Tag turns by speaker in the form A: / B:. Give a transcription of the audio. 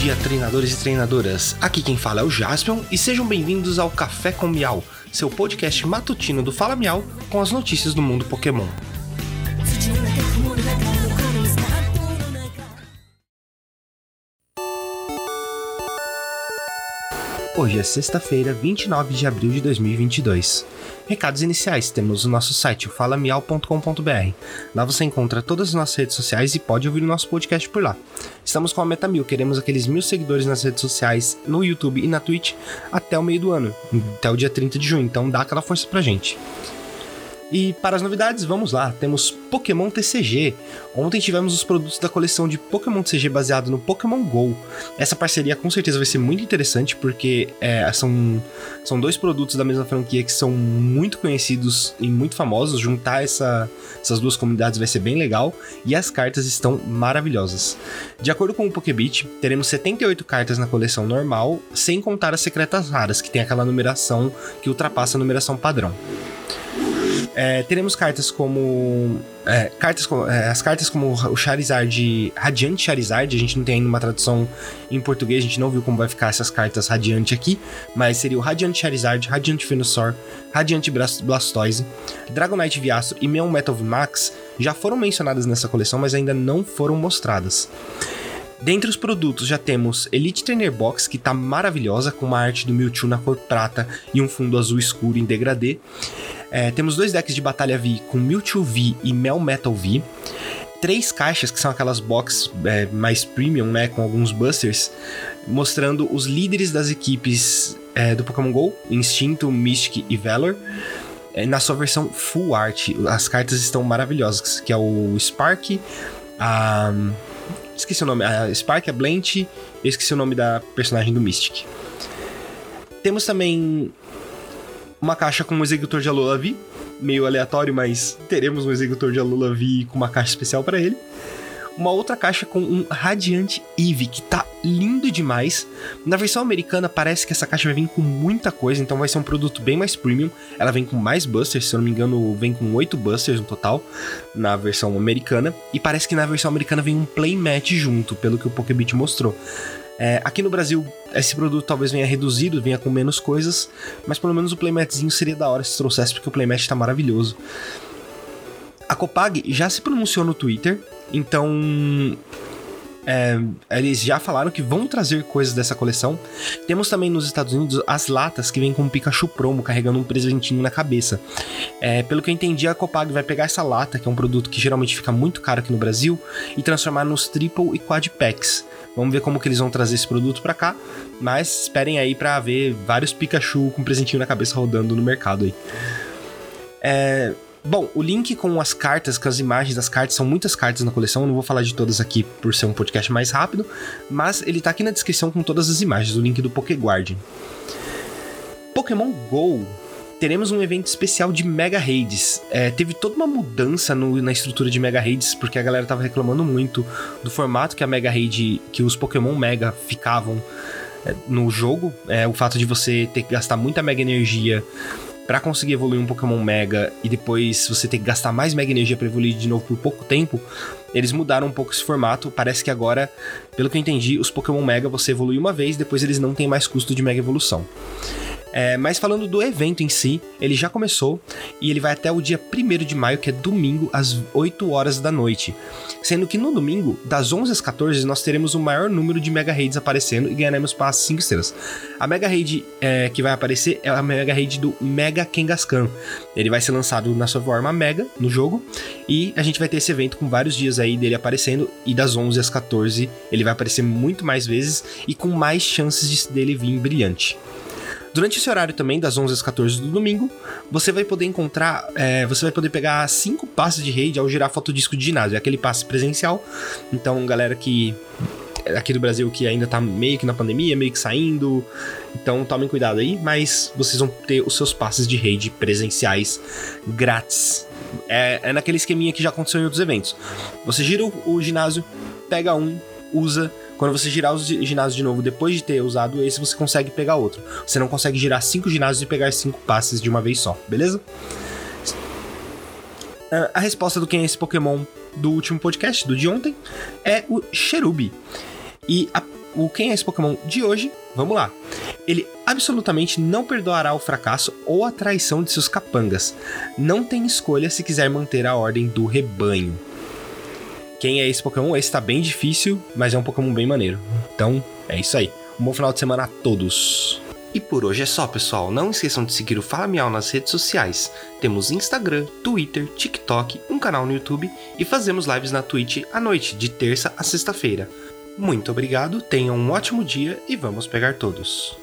A: dia, treinadores e treinadoras. Aqui quem fala é o Jaspion e sejam bem-vindos ao Café com Miau, seu podcast matutino do Fala Miau com as notícias do mundo Pokémon. Hoje é sexta-feira, 29 de abril de 2022. Recados iniciais: temos o nosso site, o falamial.com.br. Lá você encontra todas as nossas redes sociais e pode ouvir o nosso podcast por lá. Estamos com a meta mil, queremos aqueles mil seguidores nas redes sociais, no YouTube e na Twitch até o meio do ano, até o dia 30 de junho, então dá aquela força pra gente. E para as novidades, vamos lá. Temos Pokémon TCG. Ontem tivemos os produtos da coleção de Pokémon TCG baseado no Pokémon GO. Essa parceria com certeza vai ser muito interessante porque é, são, são dois produtos da mesma franquia que são muito conhecidos e muito famosos. Juntar essa, essas duas comunidades vai ser bem legal e as cartas estão maravilhosas. De acordo com o Pokébit, teremos 78 cartas na coleção normal, sem contar as secretas raras, que tem aquela numeração que ultrapassa a numeração padrão. É, teremos cartas como. É, cartas é, as cartas como o Charizard Radiante Charizard, a gente não tem ainda uma tradução em português, a gente não viu como vai ficar essas cartas Radiante aqui, mas seria o Radiante Charizard, Radiante Venusaur, Radiante Blastoise, Dragonite Viastro e Meon Metal Max já foram mencionadas nessa coleção, mas ainda não foram mostradas. Dentre os produtos já temos Elite Trainer Box, que tá maravilhosa, com uma arte do Mewtwo na cor prata e um fundo azul escuro em degradê. É, temos dois decks de batalha V com Mewtwo V e Mel Metal V. Três caixas, que são aquelas boxes é, mais premium, né? Com alguns busters, mostrando os líderes das equipes é, do Pokémon GO, Instinto, Mystic e Valor. É, na sua versão full art, as cartas estão maravilhosas, que é o Spark, a... Esqueci o nome, a Spark, a Blanch, eu esqueci o nome da personagem do Mystic. Temos também uma caixa com um executor de Alola V, meio aleatório, mas teremos um executor de Alola V com uma caixa especial para ele. Uma outra caixa com um Radiante Eve, que tá lindo demais. Na versão americana parece que essa caixa vai vir com muita coisa, então vai ser um produto bem mais premium. Ela vem com mais busters, se eu não me engano, vem com 8 busters no total na versão americana. E parece que na versão americana vem um playmat junto, pelo que o Pokébit mostrou. É, aqui no Brasil, esse produto talvez venha reduzido, venha com menos coisas, mas pelo menos o playmatzinho seria da hora se trouxesse, porque o playmat tá maravilhoso. A Copag já se pronunciou no Twitter, então é, eles já falaram que vão trazer coisas dessa coleção. Temos também nos Estados Unidos as latas que vêm com um Pikachu promo carregando um presentinho na cabeça. É, pelo que eu entendi, a Copag vai pegar essa lata, que é um produto que geralmente fica muito caro aqui no Brasil, e transformar nos Triple e Quad Packs. Vamos ver como que eles vão trazer esse produto para cá, mas esperem aí para ver vários Pikachu com presentinho na cabeça rodando no mercado aí. É, Bom, o link com as cartas, com as imagens das cartas, são muitas cartas na coleção, eu não vou falar de todas aqui por ser um podcast mais rápido, mas ele tá aqui na descrição com todas as imagens, o link do Pokéguard. Pokémon GO teremos um evento especial de Mega Raids. É, teve toda uma mudança no, na estrutura de Mega Raids, porque a galera tava reclamando muito do formato que a Mega Raid, que os Pokémon Mega ficavam é, no jogo. É, o fato de você ter que gastar muita Mega Energia para conseguir evoluir um Pokémon Mega e depois você ter que gastar mais Mega Energia para evoluir de novo por pouco tempo, eles mudaram um pouco esse formato. Parece que agora, pelo que eu entendi, os Pokémon Mega você evolui uma vez, depois eles não têm mais custo de Mega Evolução. É, mas falando do evento em si, ele já começou e ele vai até o dia 1 de maio, que é domingo, às 8 horas da noite. Sendo que no domingo, das 11 às 14, nós teremos o maior número de Mega Raids aparecendo e ganharemos passes 5 estrelas. A Mega Raid é, que vai aparecer é a Mega Raid do Mega Kangaskhan. Ele vai ser lançado na sua forma Mega no jogo e a gente vai ter esse evento com vários dias aí dele aparecendo e das 11 às 14 ele vai aparecer muito mais vezes e com mais chances de dele vir brilhante. Durante esse horário também, das 11 às 14 do domingo, você vai poder encontrar, é, você vai poder pegar cinco passes de raid ao girar fotodisco de ginásio. É aquele passe presencial. Então, galera que aqui do Brasil que ainda tá meio que na pandemia, meio que saindo. Então tomem cuidado aí, mas vocês vão ter os seus passes de raid presenciais grátis. É, é naquele esqueminha que já aconteceu em outros eventos. Você gira o, o ginásio, pega um, usa, quando você girar os ginásios de novo depois de ter usado esse, você consegue pegar outro. Você não consegue girar cinco ginásios e pegar cinco passes de uma vez só, beleza? Ah, a resposta do quem é esse Pokémon do último podcast, do de ontem, é o Cherubi. E a o quem é esse Pokémon de hoje, vamos lá. Ele absolutamente não perdoará o fracasso ou a traição de seus capangas. Não tem escolha se quiser manter a ordem do rebanho. Quem é esse Pokémon? Esse tá bem difícil, mas é um Pokémon bem maneiro. Então, é isso aí. Um bom final de semana a todos. E por hoje é só, pessoal. Não esqueçam de seguir o Fala Miau nas redes sociais. Temos Instagram, Twitter, TikTok, um canal no YouTube e fazemos lives na Twitch à noite, de terça a sexta-feira. Muito obrigado, tenham um ótimo dia e vamos pegar todos.